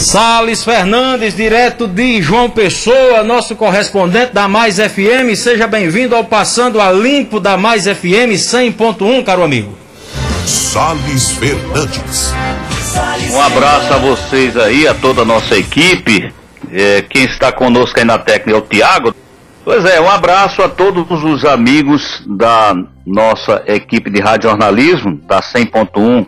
Sales Fernandes, direto de João Pessoa, nosso correspondente da Mais FM. Seja bem-vindo ao Passando a Limpo da Mais FM 100.1, caro amigo. Sales Fernandes. Um abraço a vocês aí, a toda a nossa equipe. É, quem está conosco aí na técnica é o Tiago. Pois é, um abraço a todos os amigos da nossa equipe de rádio jornalismo, da 100.1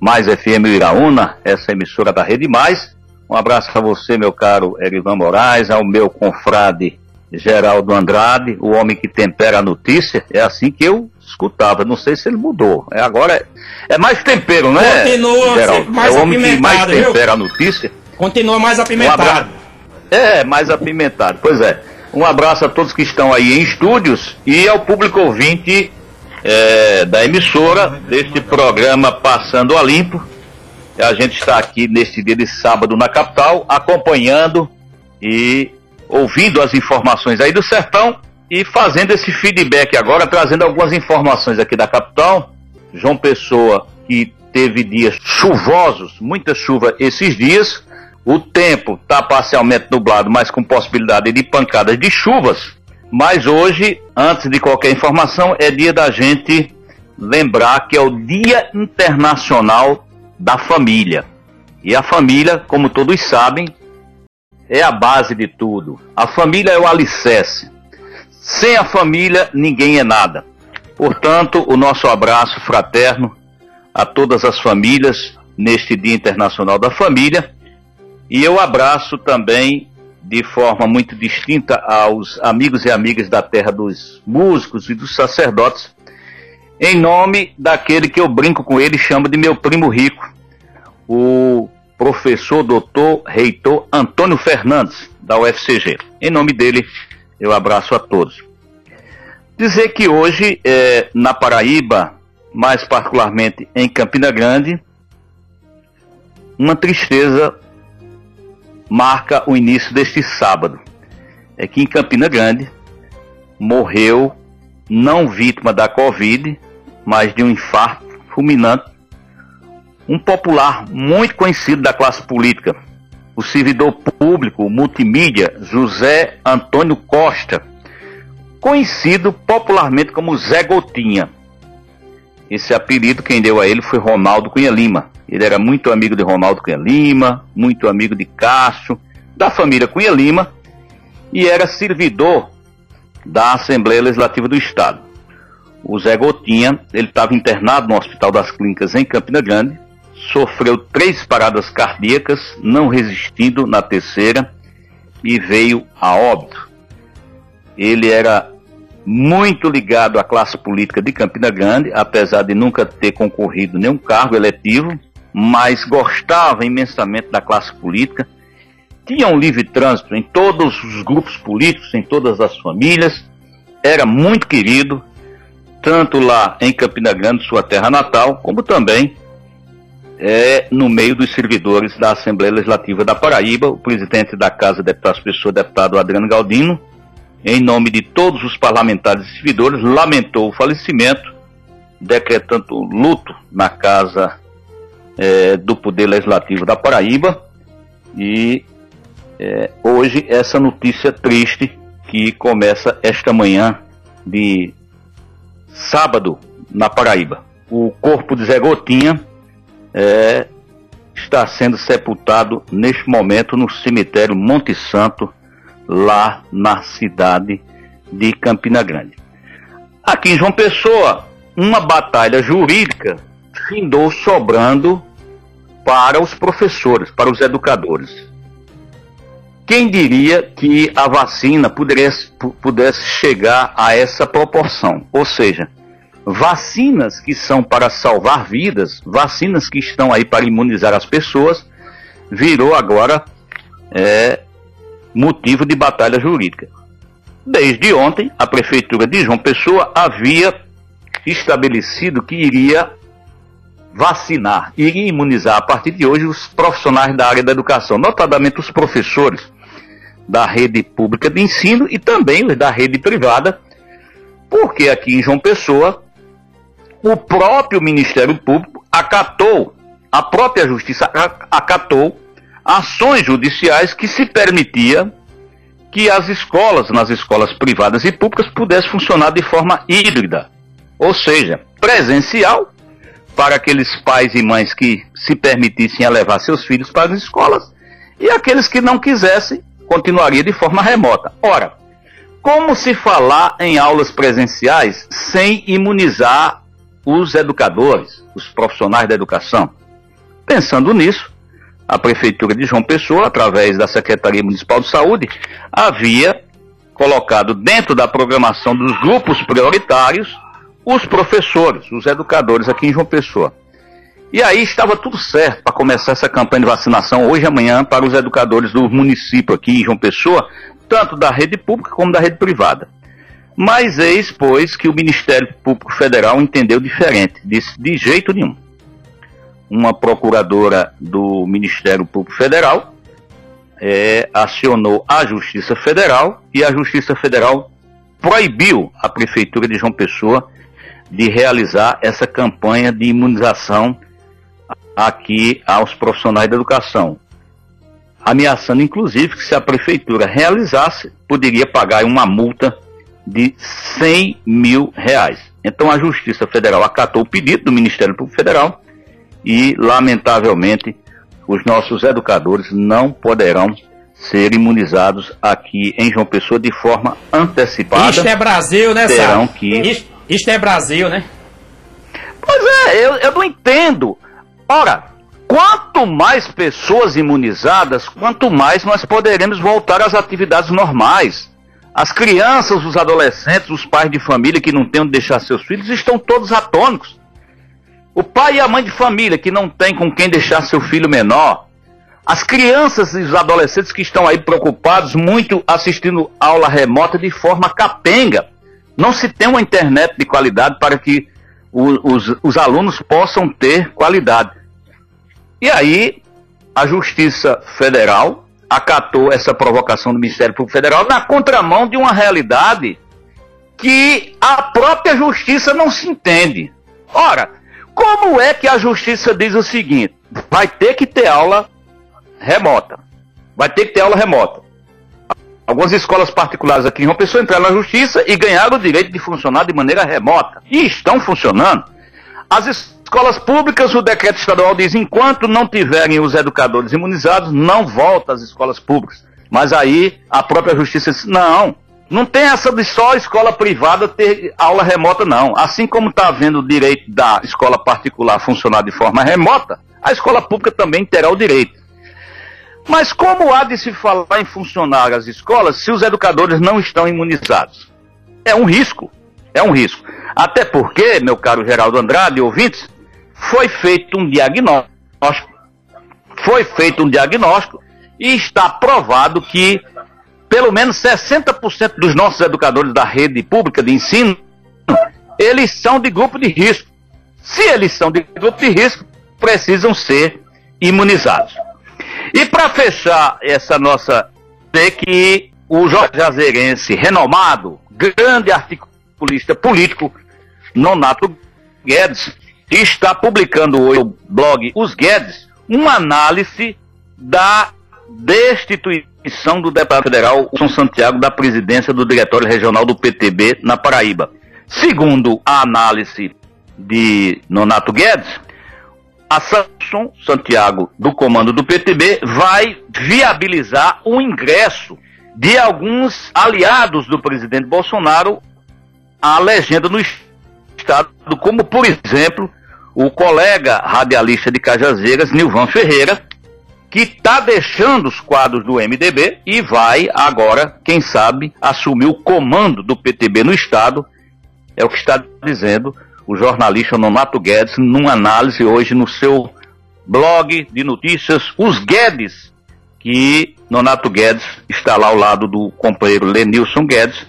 mais FM Iraúna, essa emissora da Rede Mais. Um abraço a você, meu caro Erivan Moraes, ao meu confrade Geraldo Andrade, o homem que tempera a notícia. É assim que eu escutava. Não sei se ele mudou. É, agora é, é mais tempero, né? Continua Geraldo? mais é o homem que mais apimentado, viu? tempera a notícia. Continua mais Um apimentado. abraço. É, mais apimentado. Pois é. Um abraço a todos que estão aí em estúdios e ao público ouvinte é, da emissora deste programa Passando a Limpo. A gente está aqui neste dia de sábado na capital, acompanhando e ouvindo as informações aí do sertão e fazendo esse feedback agora, trazendo algumas informações aqui da capital. João Pessoa, que teve dias chuvosos, muita chuva esses dias. O tempo está parcialmente nublado, mas com possibilidade de pancadas de chuvas. Mas hoje, antes de qualquer informação, é dia da gente lembrar que é o Dia Internacional da Família. E a família, como todos sabem, é a base de tudo. A família é o alicerce. Sem a família, ninguém é nada. Portanto, o nosso abraço fraterno a todas as famílias neste Dia Internacional da Família. E eu abraço também de forma muito distinta aos amigos e amigas da terra dos músicos e dos sacerdotes, em nome daquele que eu brinco com ele chamo de meu primo rico, o professor doutor reitor Antônio Fernandes, da UFCG. Em nome dele, eu abraço a todos. Dizer que hoje, eh, na Paraíba, mais particularmente em Campina Grande, uma tristeza marca o início deste sábado. É que em Campina Grande morreu, não vítima da Covid, mas de um infarto fulminante, um popular muito conhecido da classe política, o servidor público multimídia José Antônio Costa, conhecido popularmente como Zé Gotinha. Esse apelido quem deu a ele foi Ronaldo Cunha Lima. Ele era muito amigo de Ronaldo Cunha Lima, muito amigo de Cássio, da família Cunha Lima, e era servidor da Assembleia Legislativa do Estado. O Zé Gotinha, ele estava internado no Hospital das Clínicas em Campina Grande, sofreu três paradas cardíacas, não resistindo na terceira, e veio a óbito. Ele era muito ligado à classe política de Campina Grande, apesar de nunca ter concorrido nenhum cargo eletivo, mas gostava imensamente da classe política. Tinha um livre trânsito em todos os grupos políticos, em todas as famílias. Era muito querido, tanto lá em Campina Grande, sua terra natal, como também é, no meio dos servidores da Assembleia Legislativa da Paraíba, o presidente da Casa de Deputados Pessoa, deputado Adriano Galdino, em nome de todos os parlamentares e servidores, lamentou o falecimento, decretando luto na Casa eh, do Poder Legislativo da Paraíba. E eh, hoje essa notícia triste que começa esta manhã de sábado na Paraíba. O corpo de Zé Gotinha eh, está sendo sepultado neste momento no cemitério Monte Santo, lá na cidade de Campina Grande. Aqui em João Pessoa, uma batalha jurídica findou sobrando para os professores, para os educadores. Quem diria que a vacina pudesse, pudesse chegar a essa proporção? Ou seja, vacinas que são para salvar vidas, vacinas que estão aí para imunizar as pessoas, virou agora é, motivo de batalha jurídica. Desde ontem, a Prefeitura de João Pessoa havia estabelecido que iria vacinar, iria imunizar a partir de hoje os profissionais da área da educação, notadamente os professores da rede pública de ensino e também os da rede privada, porque aqui em João Pessoa o próprio Ministério Público acatou, a própria Justiça acatou ações judiciais que se permitia que as escolas, nas escolas privadas e públicas, pudessem funcionar de forma híbrida, ou seja, presencial para aqueles pais e mães que se permitissem levar seus filhos para as escolas e aqueles que não quisessem continuaria de forma remota. Ora, como se falar em aulas presenciais sem imunizar os educadores, os profissionais da educação? Pensando nisso, a Prefeitura de João Pessoa, através da Secretaria Municipal de Saúde, havia colocado dentro da programação dos grupos prioritários os professores, os educadores aqui em João Pessoa. E aí estava tudo certo para começar essa campanha de vacinação hoje e amanhã para os educadores do município aqui em João Pessoa, tanto da rede pública como da rede privada. Mas eis, pois, que o Ministério Público Federal entendeu diferente, disse de jeito nenhum. Uma procuradora do Ministério Público Federal é, acionou a Justiça Federal e a Justiça Federal proibiu a Prefeitura de João Pessoa de realizar essa campanha de imunização aqui aos profissionais da educação, ameaçando inclusive que se a prefeitura realizasse, poderia pagar uma multa de 100 mil reais. Então a Justiça Federal acatou o pedido do Ministério Público Federal e, lamentavelmente, os nossos educadores não poderão ser imunizados aqui em João Pessoa de forma antecipada. Isto é Brasil, né, Terão que... Isto, isto é Brasil, né? Pois é, eu, eu não entendo. Ora, quanto mais pessoas imunizadas, quanto mais nós poderemos voltar às atividades normais. As crianças, os adolescentes, os pais de família que não têm onde deixar seus filhos estão todos atônicos. O pai e a mãe de família que não tem com quem deixar seu filho menor. As crianças e os adolescentes que estão aí preocupados, muito assistindo aula remota de forma capenga. Não se tem uma internet de qualidade para que os, os alunos possam ter qualidade. E aí, a Justiça Federal acatou essa provocação do Ministério Público Federal na contramão de uma realidade que a própria Justiça não se entende. Ora, como é que a Justiça diz o seguinte? Vai ter que ter aula remota. Vai ter que ter aula remota. Algumas escolas particulares aqui em João Pessoa entraram na justiça e ganharam o direito de funcionar de maneira remota. E estão funcionando. As escolas públicas, o decreto estadual diz, enquanto não tiverem os educadores imunizados, não volta às escolas públicas. Mas aí a própria justiça disse, não, não tem essa de só escola privada ter aula remota, não. Assim como está havendo o direito da escola particular funcionar de forma remota, a escola pública também terá o direito. Mas como há de se falar em funcionar as escolas se os educadores não estão imunizados? É um risco. É um risco. Até porque, meu caro Geraldo Andrade, ouvintes, foi feito um diagnóstico. Foi feito um diagnóstico e está provado que pelo menos 60% dos nossos educadores da rede pública de ensino, eles são de grupo de risco. Se eles são de grupo de risco, precisam ser imunizados. E para fechar essa nossa, ver que o Jorge Azeirense, renomado, grande articulista político, Nonato Guedes, está publicando hoje no blog Os Guedes uma análise da destituição do deputado federal São Santiago da presidência do Diretório Regional do PTB na Paraíba. Segundo a análise de Nonato Guedes, a Samson Santiago, do comando do PTB, vai viabilizar o ingresso de alguns aliados do presidente Bolsonaro à legenda no Estado, como, por exemplo, o colega radialista de Cajazeiras, Nilvan Ferreira, que está deixando os quadros do MDB e vai agora, quem sabe, assumir o comando do PTB no Estado, é o que está dizendo o jornalista Nonato Guedes, numa análise hoje no seu blog de notícias, Os Guedes, que Nonato Guedes está lá ao lado do companheiro Lenilson Guedes,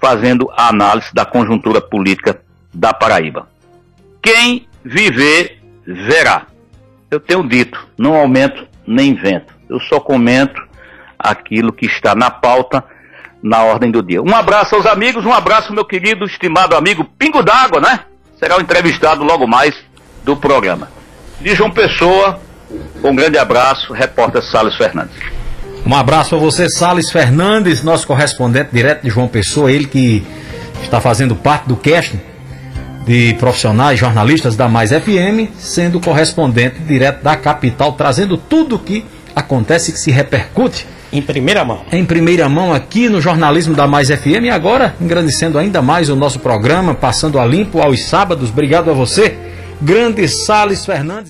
fazendo a análise da conjuntura política da Paraíba. Quem viver, verá. Eu tenho dito, não aumento nem invento. Eu só comento aquilo que está na pauta, na ordem do dia. Um abraço aos amigos, um abraço, meu querido, estimado amigo Pingo d'Água, né? Será o entrevistado logo mais do programa. De João Pessoa, Um grande abraço, repórter Salles Fernandes. Um abraço a você, Salles Fernandes, nosso correspondente direto de João Pessoa, ele que está fazendo parte do casting de profissionais jornalistas da Mais FM, sendo correspondente direto da capital, trazendo tudo o que acontece que se repercute. Em primeira mão. Em primeira mão aqui no jornalismo da Mais FM e agora engrandecendo ainda mais o nosso programa, passando a limpo aos sábados. Obrigado a você, grande Salles Fernandes.